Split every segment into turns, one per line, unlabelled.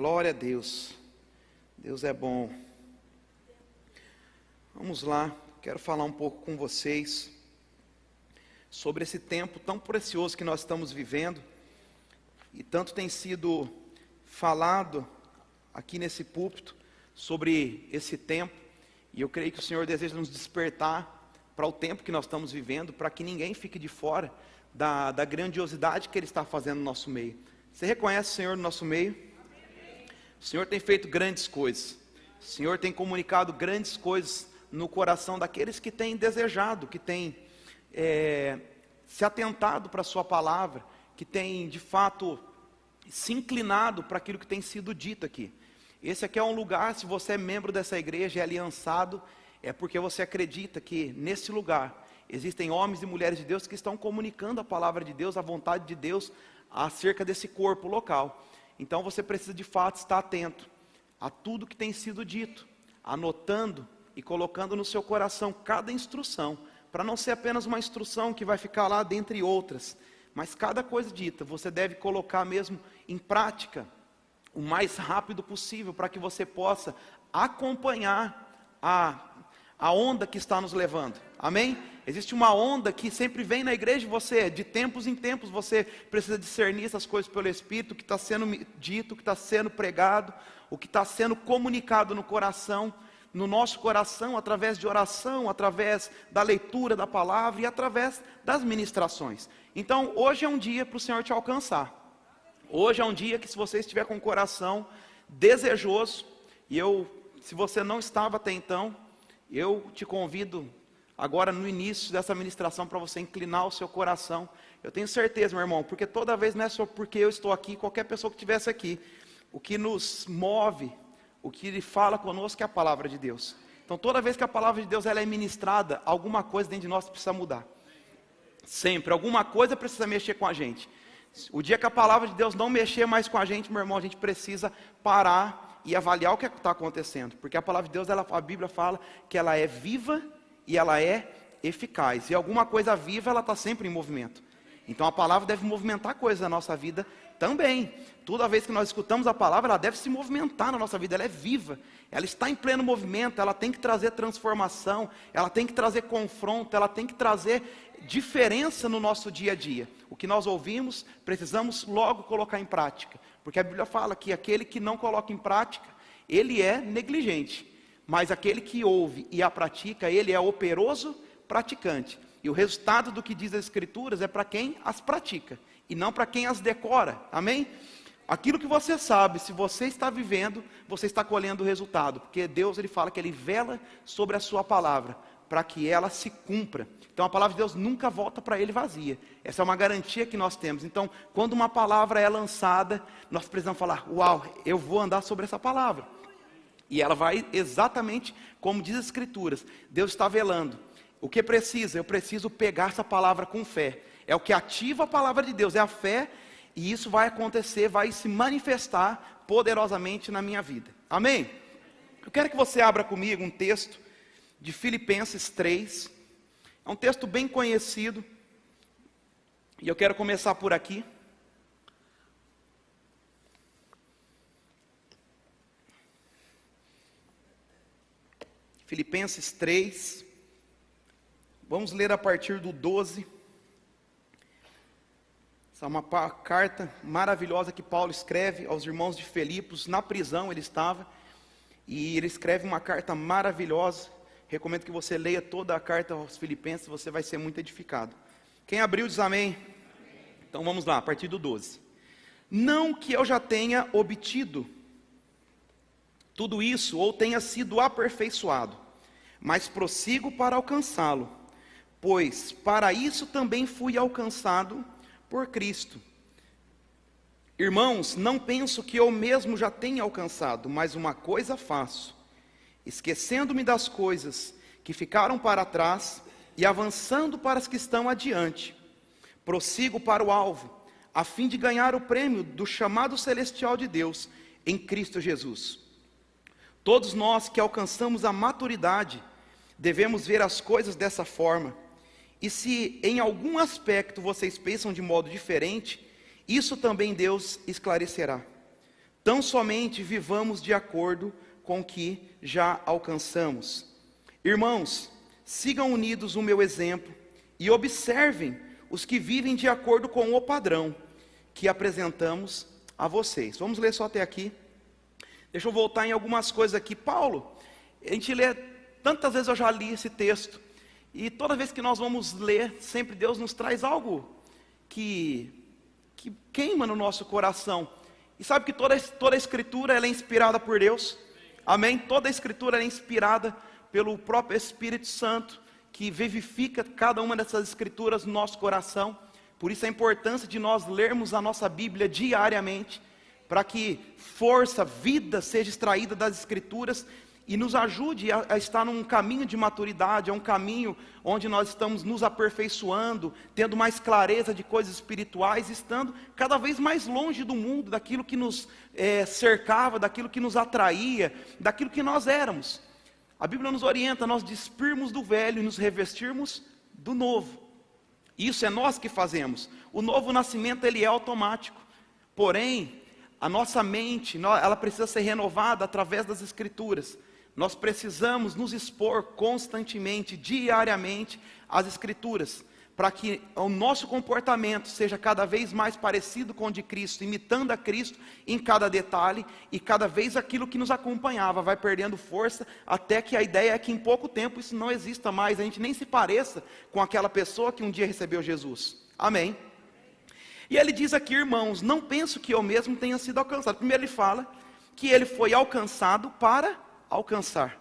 Glória a Deus. Deus é bom. Vamos lá, quero falar um pouco com vocês sobre esse tempo tão precioso que nós estamos vivendo. E tanto tem sido falado aqui nesse púlpito sobre esse tempo. E eu creio que o Senhor deseja nos despertar para o tempo que nós estamos vivendo, para que ninguém fique de fora da, da grandiosidade que Ele está fazendo no nosso meio. Você reconhece o Senhor no nosso meio? O Senhor tem feito grandes coisas. O Senhor tem comunicado grandes coisas no coração daqueles que têm desejado, que têm é, se atentado para a Sua palavra, que têm de fato se inclinado para aquilo que tem sido dito aqui. Esse aqui é um lugar, se você é membro dessa igreja, é aliançado, é porque você acredita que nesse lugar existem homens e mulheres de Deus que estão comunicando a palavra de Deus, a vontade de Deus acerca desse corpo local. Então você precisa de fato estar atento a tudo que tem sido dito, anotando e colocando no seu coração cada instrução, para não ser apenas uma instrução que vai ficar lá dentre outras, mas cada coisa dita você deve colocar mesmo em prática o mais rápido possível, para que você possa acompanhar a a onda que está nos levando. Amém? Existe uma onda que sempre vem na igreja você, de tempos em tempos você precisa discernir essas coisas pelo Espírito, o que está sendo dito, o que está sendo pregado, o que está sendo comunicado no coração, no nosso coração, através de oração, através da leitura da palavra e através das ministrações. Então, hoje é um dia para o Senhor te alcançar. Hoje é um dia que, se você estiver com o coração desejoso, e eu, se você não estava até então, eu te convido agora no início dessa ministração para você inclinar o seu coração. Eu tenho certeza, meu irmão, porque toda vez não é só porque eu estou aqui, qualquer pessoa que estivesse aqui, o que nos move, o que fala conosco é a palavra de Deus. Então, toda vez que a palavra de Deus ela é ministrada, alguma coisa dentro de nós precisa mudar. Sempre, alguma coisa precisa mexer com a gente. O dia que a palavra de Deus não mexer mais com a gente, meu irmão, a gente precisa parar e avaliar o que é está acontecendo, porque a palavra de Deus, ela, a Bíblia fala que ela é viva e ela é eficaz. E alguma coisa viva, ela está sempre em movimento. Então a palavra deve movimentar coisas na nossa vida também. Toda vez que nós escutamos a palavra, ela deve se movimentar na nossa vida, ela é viva, ela está em pleno movimento, ela tem que trazer transformação, ela tem que trazer confronto, ela tem que trazer diferença no nosso dia a dia. O que nós ouvimos, precisamos logo colocar em prática. Porque a Bíblia fala que aquele que não coloca em prática, ele é negligente. Mas aquele que ouve e a pratica, ele é operoso praticante. E o resultado do que diz as Escrituras é para quem as pratica, e não para quem as decora. Amém? Aquilo que você sabe, se você está vivendo, você está colhendo o resultado, porque Deus ele fala que ele vela sobre a sua palavra para que ela se cumpra. Então a palavra de Deus nunca volta para ele vazia. Essa é uma garantia que nós temos. Então, quando uma palavra é lançada, nós precisamos falar: Uau, eu vou andar sobre essa palavra. E ela vai exatamente como diz as Escrituras: Deus está velando. O que precisa? Eu preciso pegar essa palavra com fé. É o que ativa a palavra de Deus, é a fé, e isso vai acontecer, vai se manifestar poderosamente na minha vida. Amém? Eu quero que você abra comigo um texto de Filipenses 3. É um texto bem conhecido. E eu quero começar por aqui. Filipenses 3. Vamos ler a partir do 12. Essa é uma carta maravilhosa que Paulo escreve aos irmãos de Filipos, na prisão ele estava, e ele escreve uma carta maravilhosa Recomendo que você leia toda a carta aos Filipenses, você vai ser muito edificado. Quem abriu diz amém. Então vamos lá, a partir do 12. Não que eu já tenha obtido tudo isso ou tenha sido aperfeiçoado, mas prossigo para alcançá-lo, pois para isso também fui alcançado por Cristo. Irmãos, não penso que eu mesmo já tenha alcançado, mas uma coisa faço esquecendo-me das coisas que ficaram para trás e avançando para as que estão adiante, prossigo para o alvo, a fim de ganhar o prêmio do chamado celestial de Deus em Cristo Jesus. Todos nós que alcançamos a maturidade devemos ver as coisas dessa forma. E se em algum aspecto vocês pensam de modo diferente, isso também Deus esclarecerá. tão somente vivamos de acordo com o que já alcançamos. Irmãos, sigam unidos o meu exemplo e observem os que vivem de acordo com o padrão que apresentamos a vocês. Vamos ler só até aqui. Deixa eu voltar em algumas coisas aqui. Paulo, a gente lê, tantas vezes eu já li esse texto, e toda vez que nós vamos ler, sempre Deus nos traz algo que, que queima no nosso coração. E sabe que toda, toda a escritura é inspirada por Deus. Amém? Toda a escritura é inspirada pelo próprio Espírito Santo, que vivifica cada uma dessas escrituras no nosso coração. Por isso a importância de nós lermos a nossa Bíblia diariamente, para que força, vida seja extraída das escrituras e nos ajude a, a, estar num caminho de maturidade, é um caminho onde nós estamos nos aperfeiçoando, tendo mais clareza de coisas espirituais, estando cada vez mais longe do mundo, daquilo que nos é, cercava, daquilo que nos atraía, daquilo que nós éramos. A Bíblia nos orienta a nós despirmos do velho e nos revestirmos do novo. Isso é nós que fazemos. O novo nascimento ele é automático. Porém, a nossa mente, ela precisa ser renovada através das escrituras. Nós precisamos nos expor constantemente, diariamente, às Escrituras, para que o nosso comportamento seja cada vez mais parecido com o de Cristo, imitando a Cristo em cada detalhe, e cada vez aquilo que nos acompanhava vai perdendo força, até que a ideia é que em pouco tempo isso não exista mais, a gente nem se pareça com aquela pessoa que um dia recebeu Jesus. Amém. E ele diz aqui, irmãos, não penso que eu mesmo tenha sido alcançado. Primeiro ele fala que ele foi alcançado para alcançar.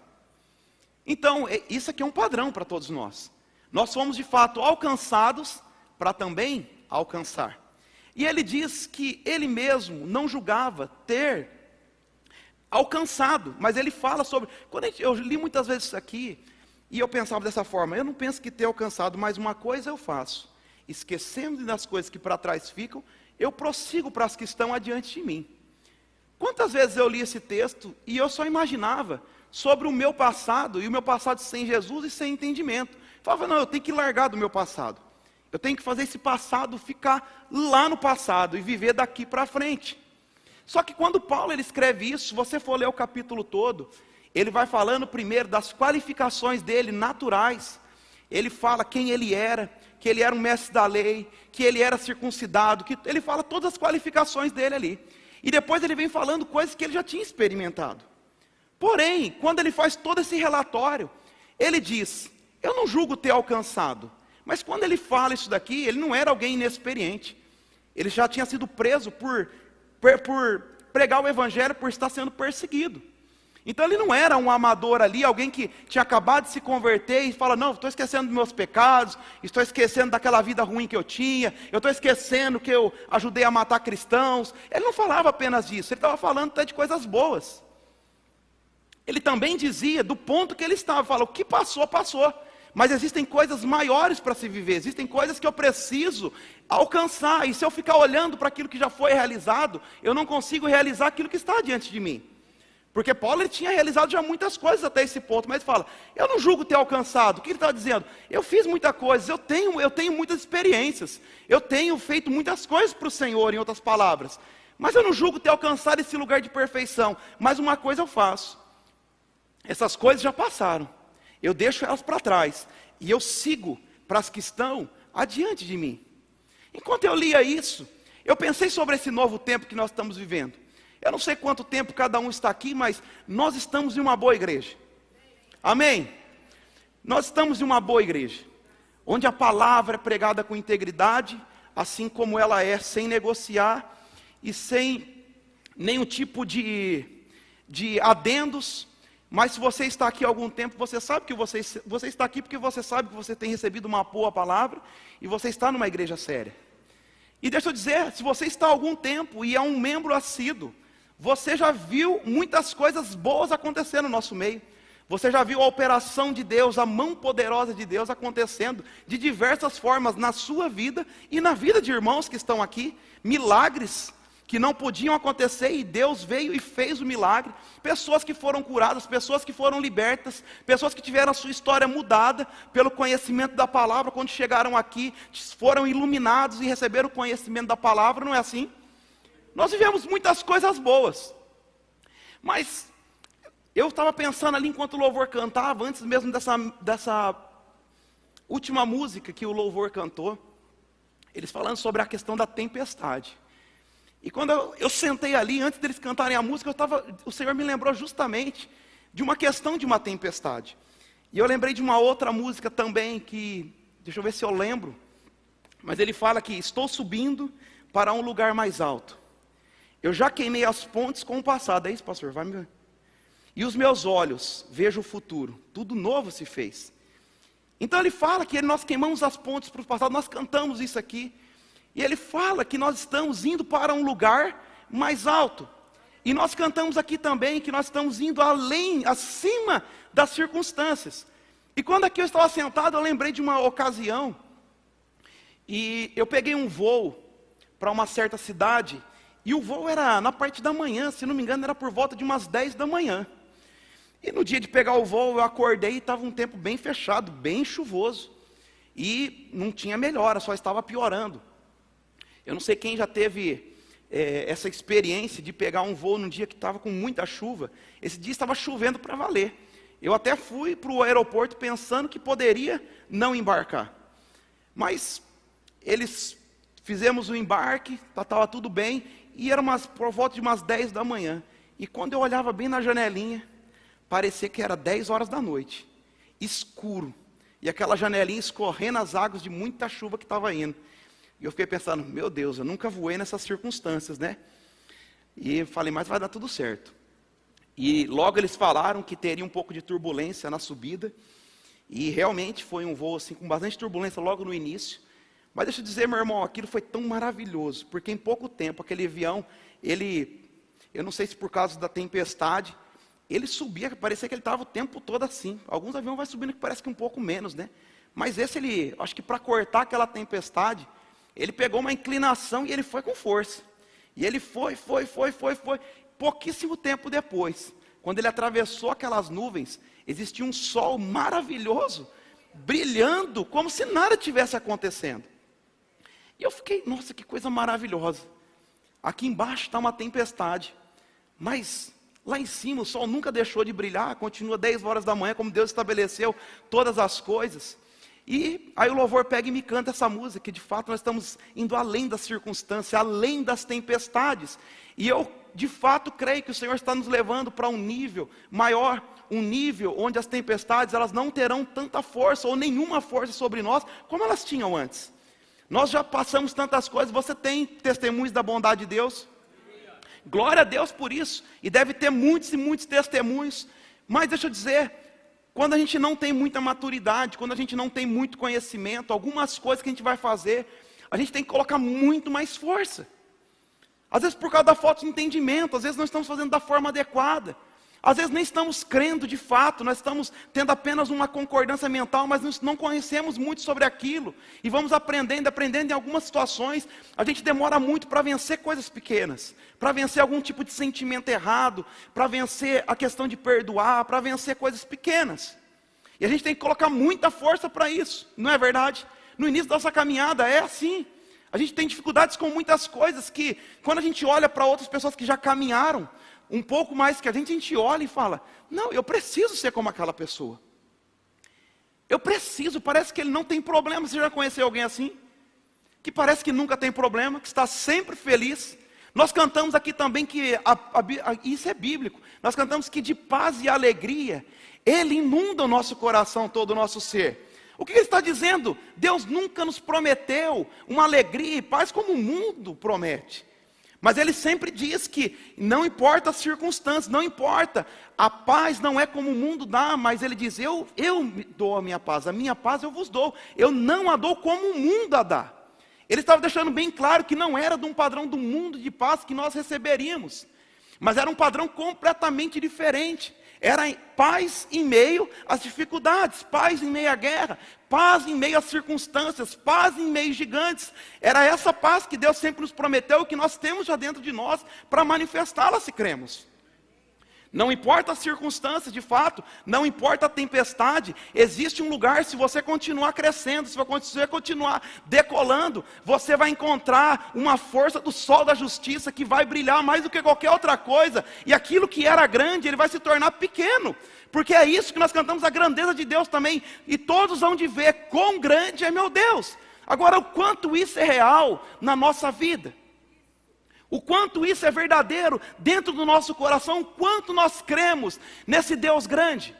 Então, é, isso aqui é um padrão para todos nós. Nós fomos de fato alcançados para também alcançar. E ele diz que ele mesmo não julgava ter alcançado, mas ele fala sobre. Quando gente, eu li muitas vezes isso aqui, e eu pensava dessa forma: eu não penso que ter alcançado, mas uma coisa eu faço, esquecendo das coisas que para trás ficam, eu prossigo para as que estão adiante de mim. Quantas vezes eu li esse texto e eu só imaginava sobre o meu passado e o meu passado sem Jesus e sem entendimento. Falava, não, eu tenho que largar do meu passado. Eu tenho que fazer esse passado ficar lá no passado e viver daqui para frente. Só que quando Paulo ele escreve isso, se você for ler o capítulo todo, ele vai falando primeiro das qualificações dele naturais. Ele fala quem ele era, que ele era um mestre da lei, que ele era circuncidado, que ele fala todas as qualificações dele ali. E depois ele vem falando coisas que ele já tinha experimentado. Porém, quando ele faz todo esse relatório, ele diz: Eu não julgo ter alcançado. Mas quando ele fala isso daqui, ele não era alguém inexperiente. Ele já tinha sido preso por, por, por pregar o evangelho, por estar sendo perseguido. Então ele não era um amador ali, alguém que tinha acabado de se converter e fala: Não, estou esquecendo dos meus pecados, estou esquecendo daquela vida ruim que eu tinha, eu estou esquecendo que eu ajudei a matar cristãos. Ele não falava apenas disso, ele estava falando até de coisas boas. Ele também dizia do ponto que ele estava: fala, O que passou, passou. Mas existem coisas maiores para se viver, existem coisas que eu preciso alcançar, e se eu ficar olhando para aquilo que já foi realizado, eu não consigo realizar aquilo que está diante de mim. Porque Paulo ele tinha realizado já muitas coisas até esse ponto, mas fala: eu não julgo ter alcançado. O que ele está dizendo? Eu fiz muita coisa, eu tenho, eu tenho muitas experiências, eu tenho feito muitas coisas para o Senhor, em outras palavras. Mas eu não julgo ter alcançado esse lugar de perfeição. Mas uma coisa eu faço: essas coisas já passaram, eu deixo elas para trás e eu sigo para as que estão adiante de mim. Enquanto eu lia isso, eu pensei sobre esse novo tempo que nós estamos vivendo. Eu não sei quanto tempo cada um está aqui, mas nós estamos em uma boa igreja. Amém? Nós estamos em uma boa igreja, onde a palavra é pregada com integridade, assim como ela é, sem negociar e sem nenhum tipo de, de adendos. Mas se você está aqui há algum tempo, você sabe que você, você está aqui porque você sabe que você tem recebido uma boa palavra e você está numa igreja séria. E deixa eu dizer, se você está há algum tempo e é um membro assíduo, você já viu muitas coisas boas acontecendo no nosso meio. Você já viu a operação de Deus, a mão poderosa de Deus acontecendo de diversas formas na sua vida e na vida de irmãos que estão aqui. Milagres que não podiam acontecer e Deus veio e fez o milagre. Pessoas que foram curadas, pessoas que foram libertas, pessoas que tiveram a sua história mudada pelo conhecimento da palavra, quando chegaram aqui, foram iluminados e receberam o conhecimento da palavra, não é assim? Nós vivemos muitas coisas boas. Mas eu estava pensando ali enquanto o louvor cantava, antes mesmo dessa, dessa última música que o louvor cantou, eles falando sobre a questão da tempestade. E quando eu, eu sentei ali, antes deles cantarem a música, eu tava, o Senhor me lembrou justamente de uma questão de uma tempestade. E eu lembrei de uma outra música também que, deixa eu ver se eu lembro, mas ele fala que estou subindo para um lugar mais alto. Eu já queimei as pontes com o passado, é isso, pastor? Vai me... E os meus olhos vejo o futuro, tudo novo se fez. Então ele fala que nós queimamos as pontes para o passado, nós cantamos isso aqui. E ele fala que nós estamos indo para um lugar mais alto. E nós cantamos aqui também que nós estamos indo além, acima das circunstâncias. E quando aqui eu estava sentado, eu lembrei de uma ocasião. E eu peguei um voo para uma certa cidade. E o voo era na parte da manhã, se não me engano, era por volta de umas 10 da manhã. E no dia de pegar o voo, eu acordei e estava um tempo bem fechado, bem chuvoso. E não tinha melhora, só estava piorando. Eu não sei quem já teve é, essa experiência de pegar um voo num dia que estava com muita chuva. Esse dia estava chovendo para valer. Eu até fui para o aeroporto pensando que poderia não embarcar. Mas eles fizemos o embarque, estava tá, tudo bem, e era umas, por volta de umas 10 da manhã. E quando eu olhava bem na janelinha, parecia que era 10 horas da noite, escuro, e aquela janelinha escorrendo as águas de muita chuva que estava indo. E eu fiquei pensando, meu Deus, eu nunca voei nessas circunstâncias, né? E falei, mas vai dar tudo certo. E logo eles falaram que teria um pouco de turbulência na subida, e realmente foi um voo assim com bastante turbulência logo no início. Mas deixa eu dizer, meu irmão, aquilo foi tão maravilhoso, porque em pouco tempo aquele avião, ele, eu não sei se por causa da tempestade, ele subia, parecia que ele estava o tempo todo assim. Alguns aviões vai subindo que parece que um pouco menos, né? Mas esse ele, acho que para cortar aquela tempestade, ele pegou uma inclinação e ele foi com força. E ele foi, foi, foi, foi, foi. Pouquíssimo tempo depois, quando ele atravessou aquelas nuvens, existia um sol maravilhoso, brilhando, como se nada tivesse acontecendo. E eu fiquei, nossa, que coisa maravilhosa. Aqui embaixo está uma tempestade, mas Lá em cima o sol nunca deixou de brilhar, continua 10 horas da manhã, como Deus estabeleceu todas as coisas. E aí o louvor pega e me canta essa música, que de fato nós estamos indo além das circunstâncias, além das tempestades. E eu de fato creio que o Senhor está nos levando para um nível maior, um nível onde as tempestades elas não terão tanta força ou nenhuma força sobre nós como elas tinham antes. Nós já passamos tantas coisas, você tem testemunhos da bondade de Deus? Glória a Deus por isso. E deve ter muitos e muitos testemunhos. Mas deixa eu dizer, quando a gente não tem muita maturidade, quando a gente não tem muito conhecimento, algumas coisas que a gente vai fazer, a gente tem que colocar muito mais força. Às vezes por causa da falta de entendimento, às vezes não estamos fazendo da forma adequada. Às vezes nem estamos crendo de fato, nós estamos tendo apenas uma concordância mental, mas não conhecemos muito sobre aquilo. E vamos aprendendo, aprendendo em algumas situações. A gente demora muito para vencer coisas pequenas, para vencer algum tipo de sentimento errado, para vencer a questão de perdoar, para vencer coisas pequenas. E a gente tem que colocar muita força para isso, não é verdade? No início da nossa caminhada é assim. A gente tem dificuldades com muitas coisas que, quando a gente olha para outras pessoas que já caminharam, um pouco mais que a gente, a gente olha e fala: não, eu preciso ser como aquela pessoa. Eu preciso, parece que ele não tem problema. Você já conheceu alguém assim? Que parece que nunca tem problema, que está sempre feliz. Nós cantamos aqui também que, a, a, isso é bíblico, nós cantamos que de paz e alegria, Ele inunda o nosso coração, todo o nosso ser. O que ele está dizendo? Deus nunca nos prometeu uma alegria e paz como o mundo promete. Mas ele sempre diz que não importa as circunstâncias, não importa, a paz não é como o mundo dá, mas ele diz: eu, eu dou a minha paz, a minha paz eu vos dou, eu não a dou como o mundo a dá. Ele estava deixando bem claro que não era de um padrão do mundo de paz que nós receberíamos, mas era um padrão completamente diferente. Era paz em meio às dificuldades, paz em meio à guerra, paz em meio às circunstâncias, paz em meio gigantes. Era essa paz que Deus sempre nos prometeu, que nós temos já dentro de nós para manifestá-la se cremos. Não importa as circunstâncias, de fato, não importa a tempestade, existe um lugar, se você continuar crescendo, se você continuar decolando, você vai encontrar uma força do sol da justiça que vai brilhar mais do que qualquer outra coisa, e aquilo que era grande, ele vai se tornar pequeno, porque é isso que nós cantamos, a grandeza de Deus também, e todos vão de ver quão grande é meu Deus. Agora, o quanto isso é real na nossa vida? O quanto isso é verdadeiro dentro do nosso coração, o quanto nós cremos nesse Deus grande.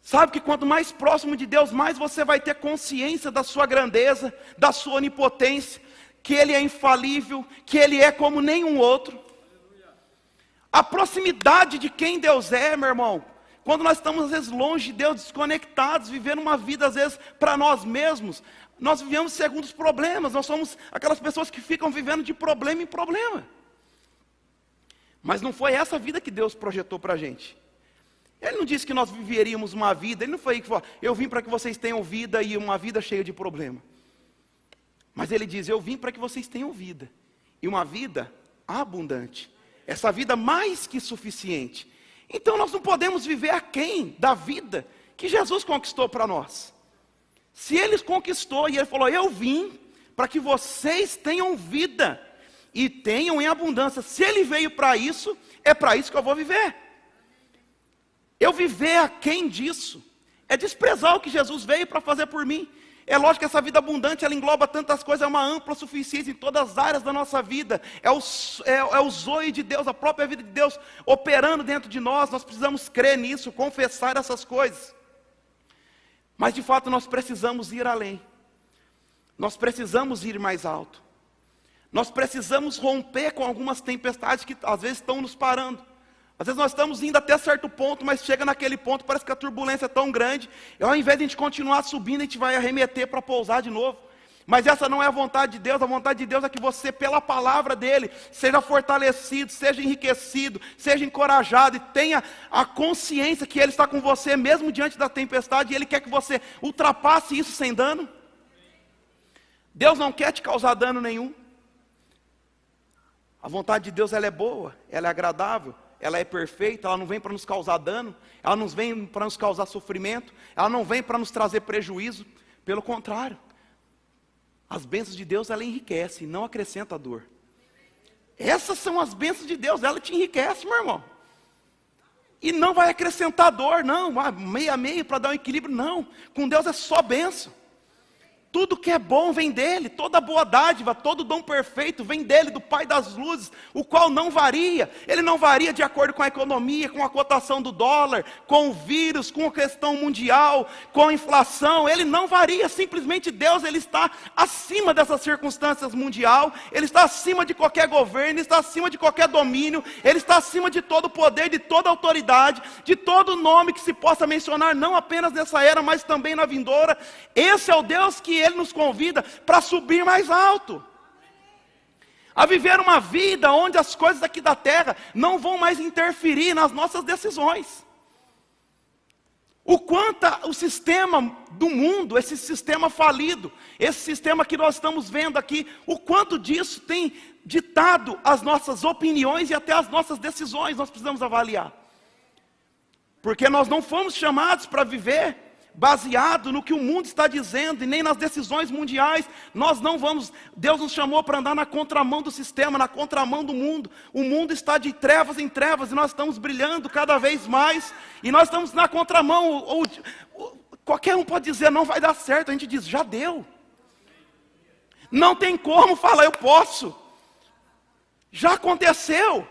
Sabe que quanto mais próximo de Deus, mais você vai ter consciência da sua grandeza, da sua onipotência, que Ele é infalível, que Ele é como nenhum outro. A proximidade de quem Deus é, meu irmão, quando nós estamos às vezes longe de Deus, desconectados, vivendo uma vida às vezes para nós mesmos, nós vivemos segundo os problemas, nós somos aquelas pessoas que ficam vivendo de problema em problema. Mas não foi essa vida que Deus projetou para a gente. Ele não disse que nós viveríamos uma vida, ele não foi que falou, eu vim para que vocês tenham vida e uma vida cheia de problema. Mas ele diz, eu vim para que vocês tenham vida, e uma vida abundante. Essa vida mais que suficiente. Então nós não podemos viver aquém da vida que Jesus conquistou para nós. Se ele conquistou e ele falou: Eu vim para que vocês tenham vida e tenham em abundância. Se ele veio para isso, é para isso que eu vou viver. Eu viver a quem disso é desprezar o que Jesus veio para fazer por mim. É lógico que essa vida abundante, ela engloba tantas coisas, é uma ampla suficiência em todas as áreas da nossa vida. É o, é, é o zoe de Deus, a própria vida de Deus operando dentro de nós. Nós precisamos crer nisso, confessar essas coisas. Mas de fato nós precisamos ir além. Nós precisamos ir mais alto. Nós precisamos romper com algumas tempestades que às vezes estão nos parando. Às vezes nós estamos indo até certo ponto, mas chega naquele ponto, parece que a turbulência é tão grande, e ao invés de a gente continuar subindo, a gente vai arremeter para pousar de novo. Mas essa não é a vontade de Deus, a vontade de Deus é que você, pela palavra dele, seja fortalecido, seja enriquecido, seja encorajado e tenha a consciência que ele está com você mesmo diante da tempestade e ele quer que você ultrapasse isso sem dano. Deus não quer te causar dano nenhum. A vontade de Deus ela é boa, ela é agradável, ela é perfeita, ela não vem para nos causar dano, ela não vem para nos causar sofrimento, ela não vem para nos trazer prejuízo, pelo contrário. As bênçãos de Deus, ela enriquece, não acrescenta dor. Essas são as bênçãos de Deus, ela te enriquece, meu irmão. E não vai acrescentar dor, não, meia meia para dar um equilíbrio, não. Com Deus é só bênção. Tudo que é bom vem dele, toda boa dádiva, todo dom perfeito vem dele, do Pai das luzes, o qual não varia. Ele não varia de acordo com a economia, com a cotação do dólar, com o vírus, com a questão mundial, com a inflação. Ele não varia, simplesmente Deus, ele está acima dessas circunstâncias mundial, ele está acima de qualquer governo, ele está acima de qualquer domínio, ele está acima de todo poder, de toda autoridade, de todo nome que se possa mencionar, não apenas nessa era, mas também na vindoura. Esse é o Deus ele nos convida para subir mais alto. A viver uma vida onde as coisas aqui da terra não vão mais interferir nas nossas decisões. O quanto o sistema do mundo, esse sistema falido, esse sistema que nós estamos vendo aqui, o quanto disso tem ditado as nossas opiniões e até as nossas decisões, nós precisamos avaliar. Porque nós não fomos chamados para viver baseado no que o mundo está dizendo e nem nas decisões mundiais. Nós não vamos, Deus nos chamou para andar na contramão do sistema, na contramão do mundo. O mundo está de trevas em trevas e nós estamos brilhando cada vez mais. E nós estamos na contramão. Ou, ou, qualquer um pode dizer não vai dar certo, a gente diz já deu. Não tem como falar eu posso. Já aconteceu.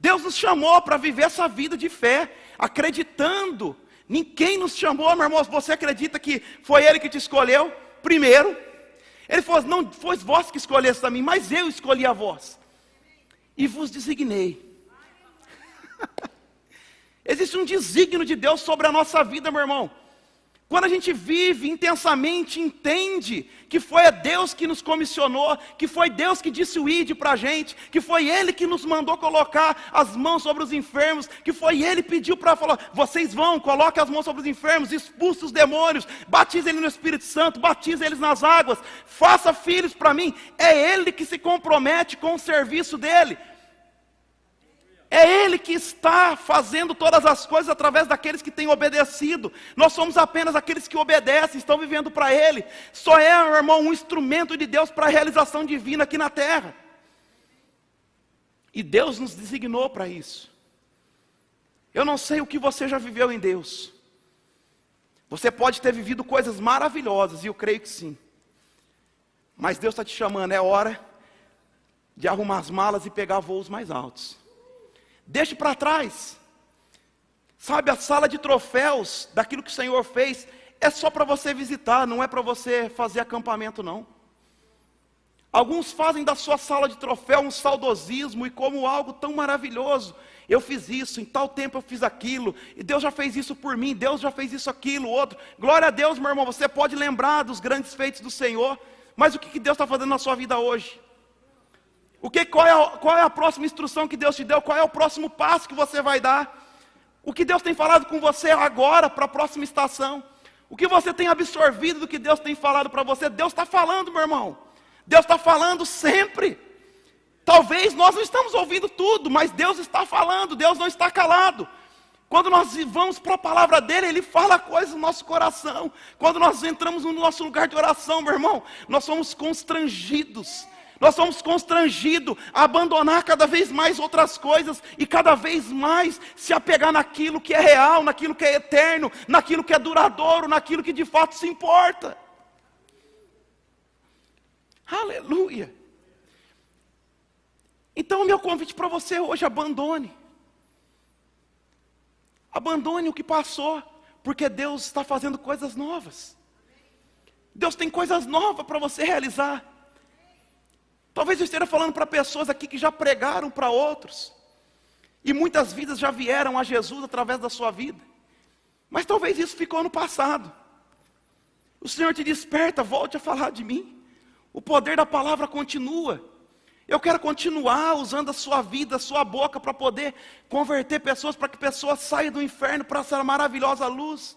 Deus nos chamou para viver essa vida de fé, acreditando Ninguém nos chamou, meu irmão. Você acredita que foi Ele que te escolheu? Primeiro, Ele falou: Não foi vós que escolheste a mim, mas eu escolhi a vós. E vos designei. Existe um desígnio de Deus sobre a nossa vida, meu irmão. Quando a gente vive intensamente, entende que foi a Deus que nos comissionou, que foi Deus que disse o ide para a gente, que foi Ele que nos mandou colocar as mãos sobre os enfermos, que foi Ele que pediu para falar: vocês vão, coloquem as mãos sobre os enfermos, expulse os demônios, batize eles no Espírito Santo, batize eles nas águas, faça filhos para mim. É Ele que se compromete com o serviço dele. É Ele que está fazendo todas as coisas através daqueles que têm obedecido. Nós somos apenas aqueles que obedecem, estão vivendo para Ele. Só é, meu irmão, um instrumento de Deus para a realização divina aqui na terra. E Deus nos designou para isso. Eu não sei o que você já viveu em Deus. Você pode ter vivido coisas maravilhosas, e eu creio que sim. Mas Deus está te chamando, é hora de arrumar as malas e pegar voos mais altos. Deixe para trás. Sabe, a sala de troféus daquilo que o Senhor fez é só para você visitar, não é para você fazer acampamento, não. Alguns fazem da sua sala de troféu um saudosismo e como algo tão maravilhoso. Eu fiz isso, em tal tempo eu fiz aquilo, e Deus já fez isso por mim, Deus já fez isso, aquilo, outro. Glória a Deus, meu irmão, você pode lembrar dos grandes feitos do Senhor, mas o que, Deus está fazendo na sua vida hoje? O que, qual, é qual é a próxima instrução que Deus te deu? Qual é o próximo passo que você vai dar? O que Deus tem falado com você agora para a próxima estação? O que você tem absorvido do que Deus tem falado para você? Deus está falando, meu irmão. Deus está falando sempre. Talvez nós não estamos ouvindo tudo, mas Deus está falando, Deus não está calado. Quando nós vamos para a palavra dele, ele fala coisas no nosso coração. Quando nós entramos no nosso lugar de oração, meu irmão, nós somos constrangidos. Nós somos constrangidos a abandonar cada vez mais outras coisas e cada vez mais se apegar naquilo que é real, naquilo que é eterno, naquilo que é duradouro, naquilo que de fato se importa. Aleluia. Então, meu convite para você hoje, abandone. Abandone o que passou, porque Deus está fazendo coisas novas. Deus tem coisas novas para você realizar. Talvez eu esteja falando para pessoas aqui que já pregaram para outros, e muitas vidas já vieram a Jesus através da sua vida, mas talvez isso ficou no passado. O Senhor te desperta, volte a falar de mim. O poder da palavra continua. Eu quero continuar usando a sua vida, a sua boca, para poder converter pessoas, para que pessoas saiam do inferno para essa maravilhosa luz.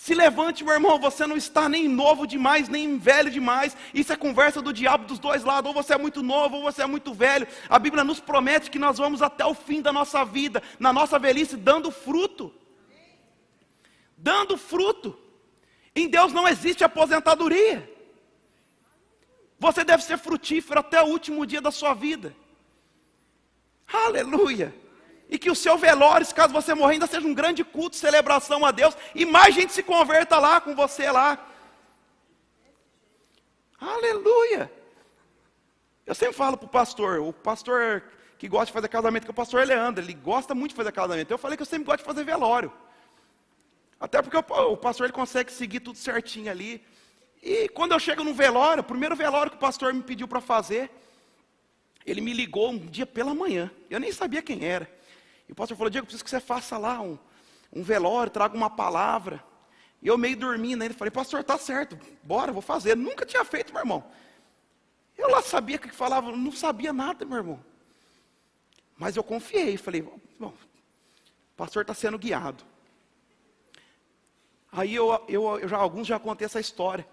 Se levante, meu irmão, você não está nem novo demais, nem velho demais. Isso é conversa do diabo dos dois lados. Ou você é muito novo, ou você é muito velho. A Bíblia nos promete que nós vamos até o fim da nossa vida, na nossa velhice, dando fruto. Dando fruto. Em Deus não existe aposentadoria. Você deve ser frutífero até o último dia da sua vida. Aleluia. E que o seu velório, caso você morrer, ainda seja um grande culto, celebração a Deus. E mais gente se converta lá com você lá. Aleluia. Eu sempre falo para o pastor, o pastor que gosta de fazer casamento, que é o pastor Leandro, ele gosta muito de fazer casamento. Eu falei que eu sempre gosto de fazer velório. Até porque o, o pastor ele consegue seguir tudo certinho ali. E quando eu chego no velório, o primeiro velório que o pastor me pediu para fazer, ele me ligou um dia pela manhã. Eu nem sabia quem era. E o pastor falou: Diego, preciso que você faça lá um, um velório, traga uma palavra. E eu meio dormindo ainda, falei: Pastor, tá certo, bora, vou fazer. Nunca tinha feito, meu irmão. Eu lá sabia o que falava, não sabia nada, meu irmão. Mas eu confiei, falei: Bom, o pastor está sendo guiado. Aí eu, eu, eu já, alguns já contei essa história.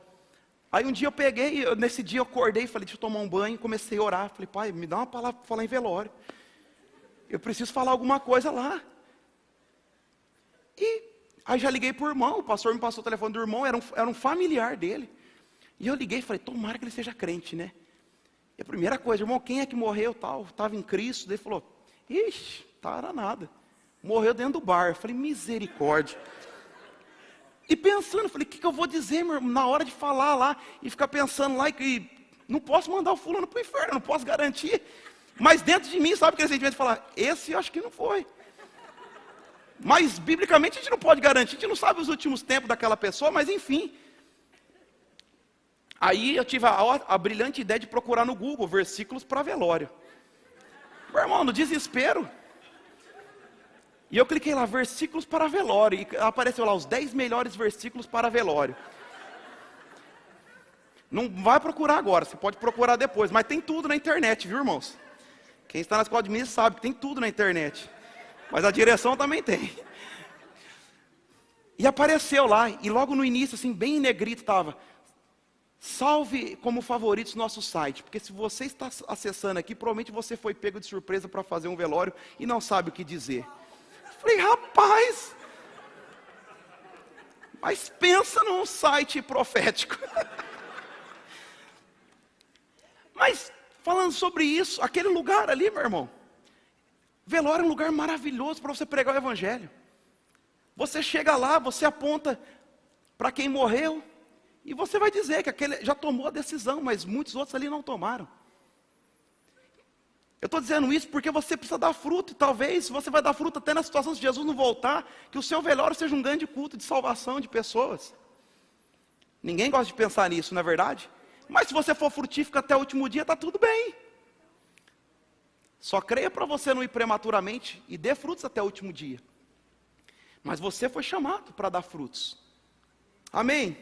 Aí um dia eu peguei, eu, nesse dia eu acordei falei, deixa eu tomar um banho, comecei a orar. Falei, pai, me dá uma palavra para falar em velório. Eu preciso falar alguma coisa lá. E aí já liguei para o irmão, o pastor me passou o telefone do irmão, era um, era um familiar dele. E eu liguei e falei, tomara que ele seja crente, né? E a primeira coisa, irmão, quem é que morreu tal? Estava em Cristo. Ele falou, ixi, tá era nada. Morreu dentro do bar. Eu falei, misericórdia. E pensando, falei, o que, que eu vou dizer, meu irmão, na hora de falar lá, e ficar pensando lá, e não posso mandar o fulano para o inferno, não posso garantir. Mas dentro de mim, sabe aquele sentimento de falar, esse eu acho que não foi. Mas, biblicamente, a gente não pode garantir, a gente não sabe os últimos tempos daquela pessoa, mas enfim. Aí eu tive a, a brilhante ideia de procurar no Google versículos para velório. Meu irmão, no desespero, e eu cliquei lá, versículos para velório, e apareceu lá os 10 melhores versículos para velório. Não vai procurar agora, você pode procurar depois, mas tem tudo na internet, viu irmãos? Quem está na escola de ministros sabe que tem tudo na internet. Mas a direção também tem. E apareceu lá, e logo no início, assim, bem em negrito estava. salve como favoritos nosso site, porque se você está acessando aqui, provavelmente você foi pego de surpresa para fazer um velório e não sabe o que dizer. falei, rapaz, mas pensa num site profético. mas falando sobre isso, aquele lugar ali, meu irmão, velório é um lugar maravilhoso para você pregar o evangelho. Você chega lá, você aponta para quem morreu, e você vai dizer que aquele já tomou a decisão, mas muitos outros ali não tomaram. Eu estou dizendo isso porque você precisa dar fruto, e talvez você vai dar fruto até na situação se Jesus não voltar, que o seu velório seja um grande culto de salvação de pessoas. Ninguém gosta de pensar nisso, não é verdade? Mas se você for frutífico até o último dia, está tudo bem. Só creia para você não ir prematuramente e dê frutos até o último dia. Mas você foi chamado para dar frutos. Amém?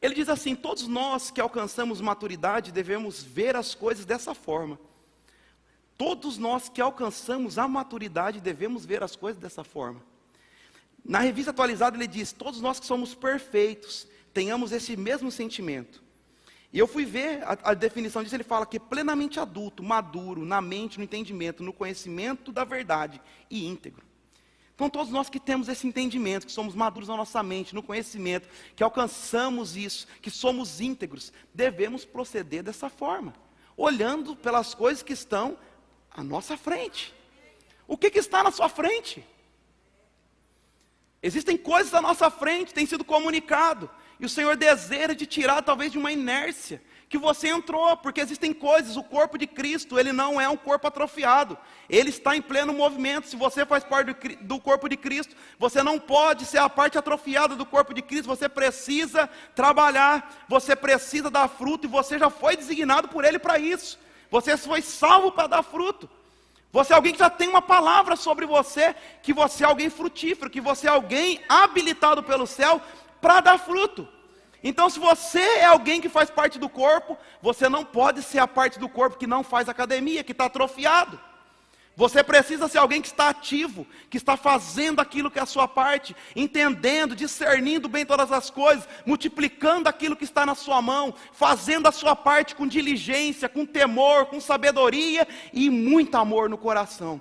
Ele diz assim: todos nós que alcançamos maturidade devemos ver as coisas dessa forma. Todos nós que alcançamos a maturidade devemos ver as coisas dessa forma. Na revista atualizada ele diz: todos nós que somos perfeitos tenhamos esse mesmo sentimento. E eu fui ver a, a, definição disso, ele fala que plenamente adulto, maduro, na mente, no entendimento, no conhecimento da verdade e íntegro. Então, todos nós que temos esse entendimento, que somos maduros na nossa mente, no conhecimento, que alcançamos isso, que somos íntegros, devemos proceder dessa forma, olhando pelas coisas que estão à nossa frente. O que, que está na sua frente? Existem coisas à nossa frente, tem sido comunicado, e o Senhor deseja de tirar talvez de uma inércia, que você entrou, porque existem coisas, o corpo de Cristo, ele não é um corpo atrofiado, ele está em pleno movimento. Se você faz parte do, do corpo de Cristo, você não pode ser a parte atrofiada do corpo de Cristo, você precisa trabalhar, você precisa dar fruto, e você já foi designado por Ele para isso. Você foi salvo para dar fruto. Você é alguém que já tem uma palavra sobre você, que você é alguém frutífero, que você é alguém habilitado pelo céu para dar fruto. Então, se você é alguém que faz parte do corpo, você não pode ser a parte do corpo que não faz academia, que está atrofiado. Você precisa ser alguém que está ativo, que está fazendo aquilo que é a sua parte, entendendo, discernindo bem todas as coisas, multiplicando aquilo que está na sua mão, fazendo a sua parte com diligência, com temor, com sabedoria e muito amor no coração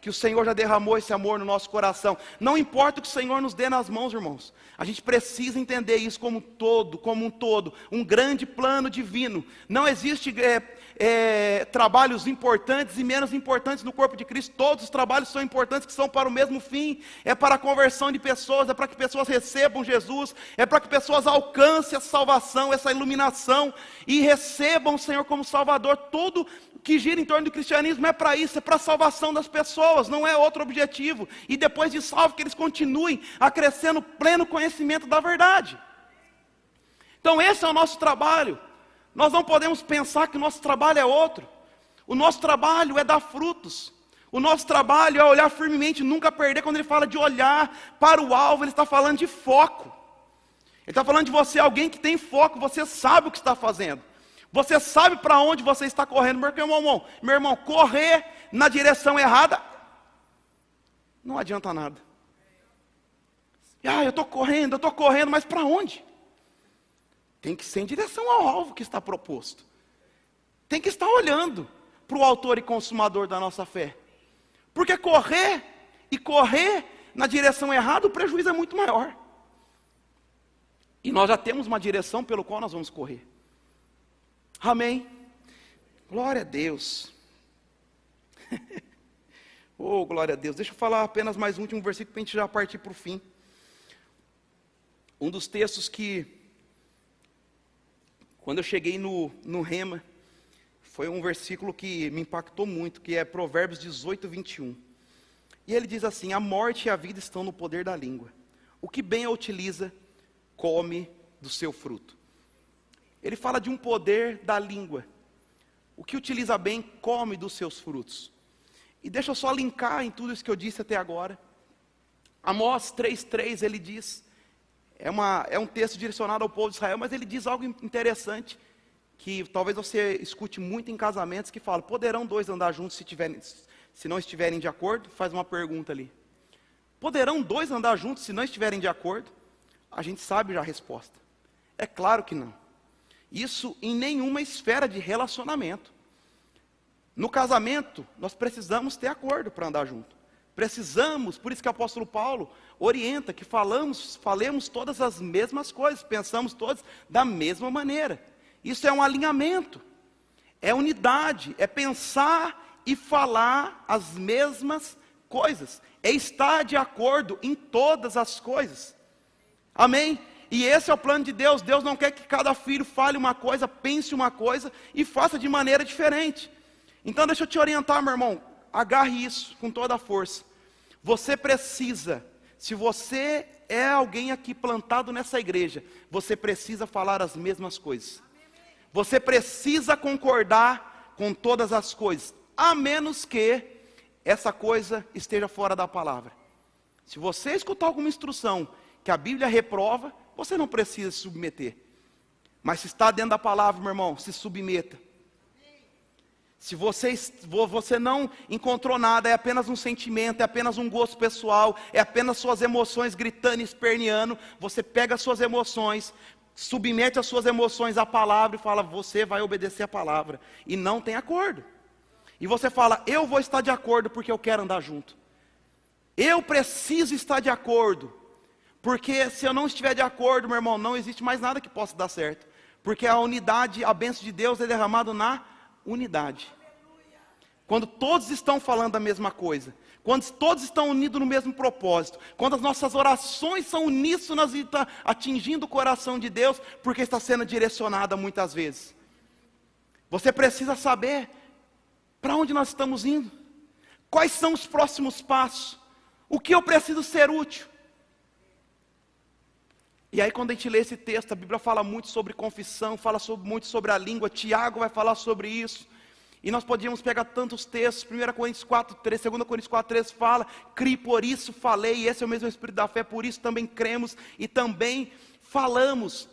que o Senhor já derramou esse amor no nosso coração. Não importa o que o Senhor nos dê nas mãos, irmãos. A gente precisa entender isso como um todo, como um todo, um grande plano divino. Não existe é, é, trabalhos importantes e menos importantes no corpo de Cristo. Todos os trabalhos são importantes, que são para o mesmo fim. É para a conversão de pessoas, é para que pessoas recebam Jesus, é para que pessoas alcancem a salvação, essa iluminação e recebam o Senhor como Salvador. Todo que gira em torno do cristianismo é para isso, é para a salvação das pessoas, não é outro objetivo. E depois de salvo, que eles continuem a crescer no pleno conhecimento da verdade. Então, esse é o nosso trabalho. Nós não podemos pensar que o nosso trabalho é outro. O nosso trabalho é dar frutos. O nosso trabalho é olhar firmemente, nunca perder. Quando ele fala de olhar para o alvo, ele está falando de foco. Ele está falando de você, alguém que tem foco, você sabe o que está fazendo. Você sabe para onde você está correndo, meu irmão, meu irmão, correr na direção errada não adianta nada. Ah, eu estou correndo, eu estou correndo, mas para onde? Tem que ser em direção ao alvo que está proposto. Tem que estar olhando para o autor e consumador da nossa fé. Porque correr e correr na direção errada, o prejuízo é muito maior. E nós já temos uma direção pelo qual nós vamos correr. Amém. Glória a Deus. oh, glória a Deus. Deixa eu falar apenas mais um último versículo para a gente já partir para o fim. Um dos textos que, quando eu cheguei no, no Rema, foi um versículo que me impactou muito, que é Provérbios 18, 21. E ele diz assim: A morte e a vida estão no poder da língua. O que bem a utiliza, come do seu fruto. Ele fala de um poder da língua. O que utiliza bem, come dos seus frutos. E deixa eu só linkar em tudo isso que eu disse até agora. Amós 3,3 ele diz, é, uma, é um texto direcionado ao povo de Israel, mas ele diz algo interessante, que talvez você escute muito em casamentos, que fala, poderão dois andar juntos se, tiverem, se não estiverem de acordo? Faz uma pergunta ali. Poderão dois andar juntos se não estiverem de acordo? A gente sabe já a resposta. É claro que não. Isso em nenhuma esfera de relacionamento. No casamento, nós precisamos ter acordo para andar junto. Precisamos, por isso que o apóstolo Paulo orienta que falamos, falemos todas as mesmas coisas, pensamos todos da mesma maneira. Isso é um alinhamento, é unidade, é pensar e falar as mesmas coisas, é estar de acordo em todas as coisas. Amém? E esse é o plano de Deus. Deus não quer que cada filho fale uma coisa, pense uma coisa e faça de maneira diferente. Então deixa eu te orientar, meu irmão. Agarre isso com toda a força. Você precisa, se você é alguém aqui plantado nessa igreja, você precisa falar as mesmas coisas. Você precisa concordar com todas as coisas, a menos que essa coisa esteja fora da palavra. Se você escutar alguma instrução que a Bíblia reprova, você não precisa se submeter. Mas se está dentro da palavra, meu irmão, se submeta. Se você, você não encontrou nada, é apenas um sentimento, é apenas um gosto pessoal, é apenas suas emoções gritando e esperneando, você pega as suas emoções, submete as suas emoções à palavra e fala, você vai obedecer a palavra. E não tem acordo. E você fala, eu vou estar de acordo porque eu quero andar junto. Eu preciso estar de acordo. Porque se eu não estiver de acordo, meu irmão, não existe mais nada que possa dar certo. Porque a unidade, a bênção de Deus é derramado na unidade. Quando todos estão falando a mesma coisa, quando todos estão unidos no mesmo propósito, quando as nossas orações são uníssonas e está atingindo o coração de Deus, porque está sendo direcionada muitas vezes. Você precisa saber para onde nós estamos indo, quais são os próximos passos, o que eu preciso ser útil. E aí, quando a gente lê esse texto, a Bíblia fala muito sobre confissão, fala sobre, muito sobre a língua, Tiago vai falar sobre isso. E nós podíamos pegar tantos textos, 1 Coríntios 4, 3, 2 Coríntios 4, 3 fala, crie por isso falei, esse é o mesmo Espírito da fé, por isso também cremos e também falamos.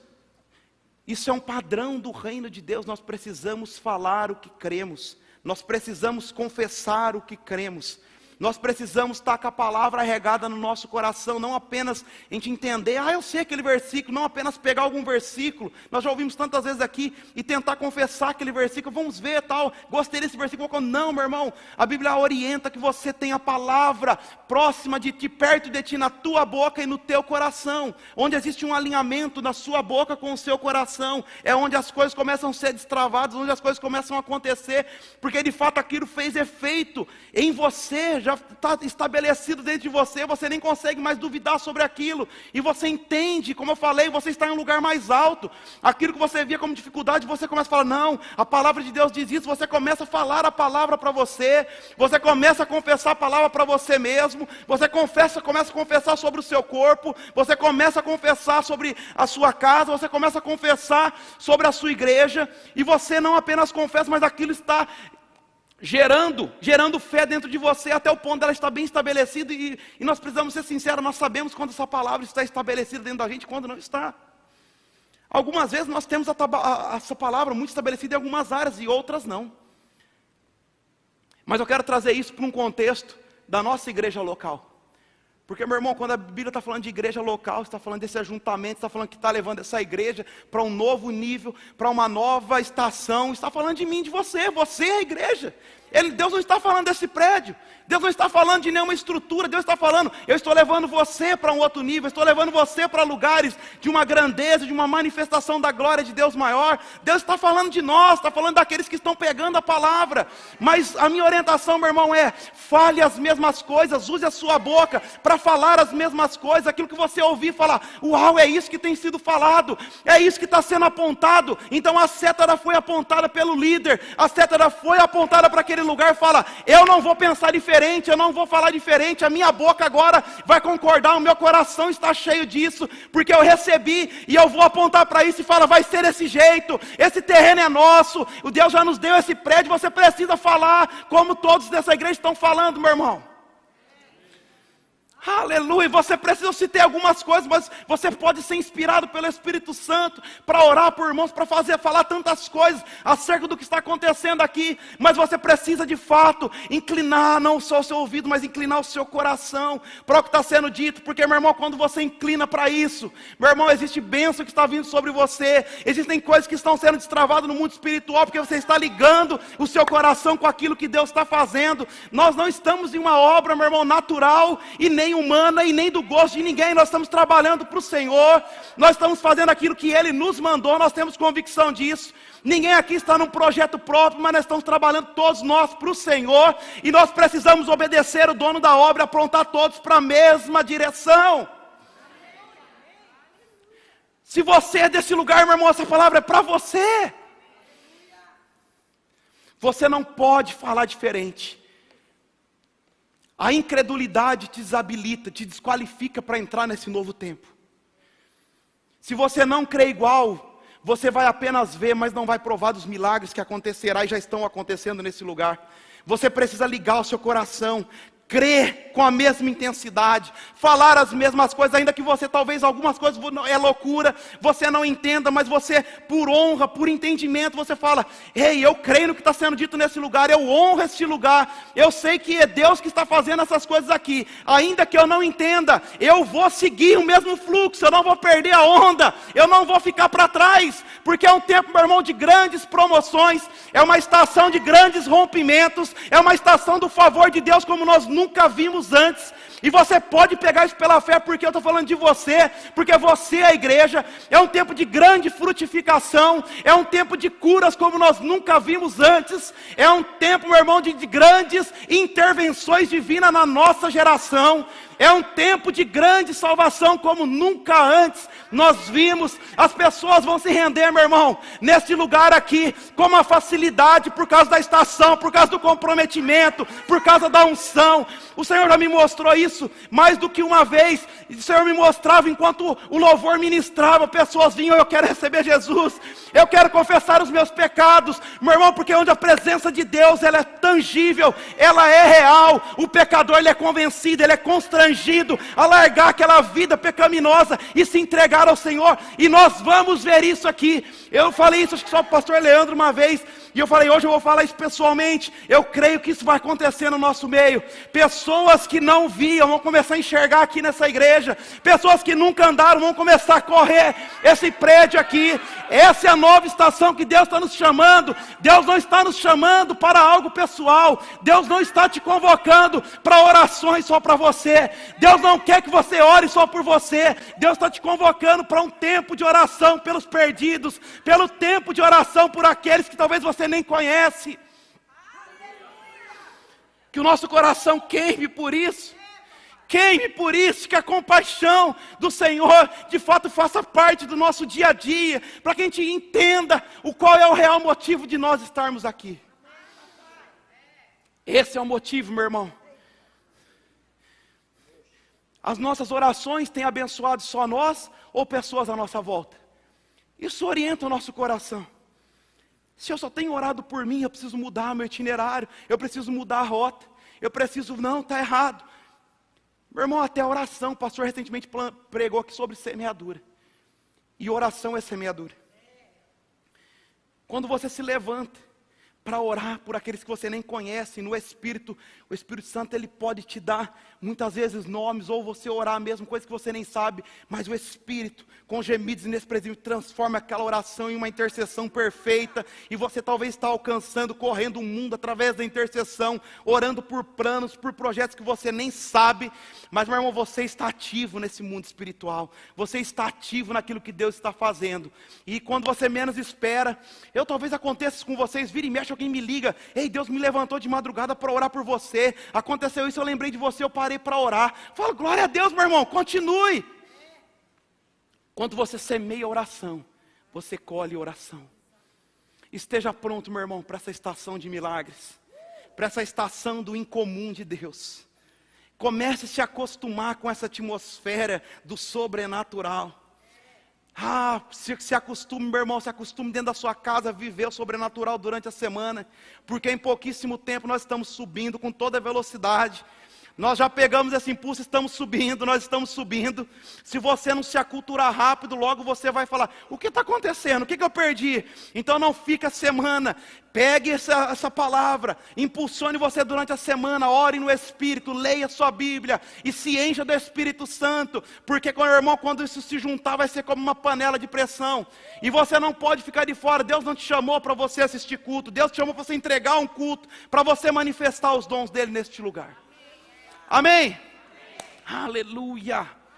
Isso é um padrão do reino de Deus, nós precisamos falar o que cremos, nós precisamos confessar o que cremos. Nós precisamos estar com a palavra regada no nosso coração, não apenas a gente entender, ah, eu sei aquele versículo, não apenas pegar algum versículo. Nós já ouvimos tantas vezes aqui e tentar confessar aquele versículo, vamos ver tal, gostei desse versículo. Não, meu irmão, a Bíblia orienta que você tenha a palavra próxima de ti, perto de ti, na tua boca e no teu coração, onde existe um alinhamento na sua boca com o seu coração, é onde as coisas começam a ser destravadas, onde as coisas começam a acontecer, porque de fato aquilo fez efeito em você já está estabelecido dentro de você, você nem consegue mais duvidar sobre aquilo, e você entende, como eu falei, você está em um lugar mais alto, aquilo que você via como dificuldade, você começa a falar: não, a palavra de Deus diz isso, você começa a falar a palavra para você, você começa a confessar a palavra para você mesmo, você confessa, começa a confessar sobre o seu corpo, você começa a confessar sobre a sua casa, você começa a confessar sobre a sua igreja, e você não apenas confessa, mas aquilo está gerando, gerando fé dentro de você até o ponto dela estar bem estabelecida e, e, nós precisamos ser sinceros, nós sabemos quando essa palavra está estabelecida dentro da gente quando não está. Algumas vezes nós temos a, a, essa palavra muito estabelecida em algumas áreas e outras não. Mas eu quero trazer isso para um contexto da nossa igreja local. Porque, meu irmão, quando a Bíblia está falando de igreja local, está falando desse ajuntamento, está falando que está levando essa igreja para um novo nível, para uma nova estação, está falando de mim, de você, você é a igreja. Ele, Deus não está falando desse prédio, Deus não está falando de nenhuma estrutura, Deus está falando, eu estou levando você para um outro nível, estou levando você para lugares de uma grandeza, de uma manifestação da glória de Deus maior. Deus está falando de nós, está falando daqueles que estão pegando a palavra. Mas a minha orientação, meu irmão, é: fale as mesmas coisas, use a sua boca para falar as mesmas coisas, aquilo que você ouvir falar, uau, é isso que tem sido falado, é isso que está sendo apontado. Então a seta foi apontada pelo líder, a seta foi apontada para aquele naquele lugar fala: Eu não vou pensar diferente, eu não vou falar diferente, a minha boca agora vai concordar, o meu coração está cheio disso, porque eu recebi e eu vou apontar para isso e fala: Vai ser desse jeito, esse terreno é nosso, o Deus já nos deu esse prédio, você precisa falar como todos dessa igreja estão falando, meu irmão. Aleluia. Você precisa se ter algumas coisas, mas você pode ser inspirado pelo Espírito Santo para orar por irmãos, para fazer, falar tantas coisas acerca do que está acontecendo aqui. Mas você precisa de fato inclinar não só o seu ouvido, mas inclinar o seu coração para o que está sendo dito. Porque, meu irmão, quando você inclina para isso, meu irmão, existe bênção que está vindo sobre você. Existem coisas que estão sendo destravadas no mundo espiritual, porque você está ligando o seu coração com aquilo que Deus está fazendo. Nós não estamos em uma obra, meu irmão, natural e nem humana e nem do gosto de ninguém. Nós estamos trabalhando para o Senhor, nós estamos fazendo aquilo que Ele nos mandou, nós temos convicção disso. Ninguém aqui está num projeto próprio, mas nós estamos trabalhando todos nós para o Senhor e nós precisamos obedecer o dono da obra, aprontar todos para a mesma direção. Se você é desse lugar, meu irmão, essa palavra é para você. Você não pode falar diferente. A incredulidade te desabilita, te desqualifica para entrar nesse novo tempo. Se você não crê igual, você vai apenas ver, mas não vai provar dos milagres que acontecerá e já estão acontecendo nesse lugar. Você precisa ligar o seu coração, crer com a mesma intensidade, falar as mesmas coisas, ainda que você talvez algumas coisas é loucura, você não entenda, mas você, por honra, por entendimento, você fala: Ei, eu creio no que está sendo dito nesse lugar, eu honro este lugar, eu sei que é Deus que está fazendo essas coisas aqui, ainda que eu não entenda, eu vou seguir o mesmo fluxo, eu não vou perder a onda, eu não vou ficar para trás, porque é um tempo, meu irmão, de grandes promoções, é uma estação de grandes rompimentos, é uma estação do favor de Deus, como nós nunca vimos antes. E você pode pegar isso pela fé, porque eu estou falando de você, porque você é a igreja. É um tempo de grande frutificação, é um tempo de curas como nós nunca vimos antes. É um tempo, meu irmão, de, de grandes intervenções divinas na nossa geração. É um tempo de grande salvação como nunca antes nós vimos. As pessoas vão se render, meu irmão, neste lugar aqui, com uma facilidade por causa da estação, por causa do comprometimento, por causa da unção. O Senhor já me mostrou isso mais do que uma vez. O Senhor me mostrava enquanto o louvor ministrava, pessoas vinham, eu quero receber Jesus. Eu quero confessar os meus pecados, meu irmão, porque onde a presença de Deus ela é tangível, ela é real. O pecador ele é convencido, ele é constrangido a largar aquela vida pecaminosa e se entregar ao Senhor. E nós vamos ver isso aqui. Eu falei isso acho que só o pastor Leandro uma vez. E eu falei, hoje eu vou falar isso pessoalmente. Eu creio que isso vai acontecer no nosso meio. Pessoas que não viam vão começar a enxergar aqui nessa igreja. Pessoas que nunca andaram vão começar a correr esse prédio aqui. Essa é a nova estação que Deus está nos chamando. Deus não está nos chamando para algo pessoal. Deus não está te convocando para orações só para você. Deus não quer que você ore só por você. Deus está te convocando para um tempo de oração pelos perdidos, pelo tempo de oração por aqueles que talvez você nem conhece. Que o nosso coração queime por isso. Queime por isso, que a compaixão do Senhor de fato faça parte do nosso dia a dia, para que a gente entenda o qual é o real motivo de nós estarmos aqui. Esse é o motivo, meu irmão. As nossas orações têm abençoado só nós ou pessoas à nossa volta. Isso orienta o nosso coração. Se eu só tenho orado por mim, eu preciso mudar meu itinerário, eu preciso mudar a rota, eu preciso, não, está errado. Meu irmão, até a oração, o pastor recentemente pregou aqui sobre semeadura. E oração é semeadura. Quando você se levanta para orar por aqueles que você nem conhece, no Espírito, o Espírito Santo ele pode te dar muitas vezes nomes, ou você orar mesmo, coisas que você nem sabe, mas o Espírito, com gemidos inexpressíveis, transforma aquela oração em uma intercessão perfeita, e você talvez está alcançando, correndo o mundo através da intercessão, orando por planos, por projetos que você nem sabe, mas meu irmão, você está ativo nesse mundo espiritual, você está ativo naquilo que Deus está fazendo, e quando você menos espera, eu talvez aconteça com vocês, vira e mexe, alguém me liga, ei, Deus me levantou de madrugada para orar por você, aconteceu isso, eu lembrei de você, eu parei para orar. Fala, glória a Deus, meu irmão, continue. Quando você semeia oração, você colhe oração. Esteja pronto, meu irmão, para essa estação de milagres, para essa estação do incomum de Deus. Comece a se acostumar com essa atmosfera do sobrenatural. Ah, se, se acostume, meu irmão, se acostume dentro da sua casa a viver o sobrenatural durante a semana, porque em pouquíssimo tempo nós estamos subindo com toda velocidade Nós já pegamos esse impulso, estamos subindo, nós estamos subindo. Se você não se aculturar rápido, logo você vai falar: o que está acontecendo? O que, que, eu perdi? Então não fica a semana. Pegue essa, essa palavra, impulsione você durante a semana, ore no Espírito, leia sua Bíblia e se encha do Espírito Santo, porque, meu irmão, quando isso se juntar, vai ser como uma panela de pressão. E você não pode ficar de fora. Deus não te chamou para você assistir culto, Deus te chamou para você entregar um culto, para você manifestar os dons dele neste lugar. Amém? Amém. Aleluia.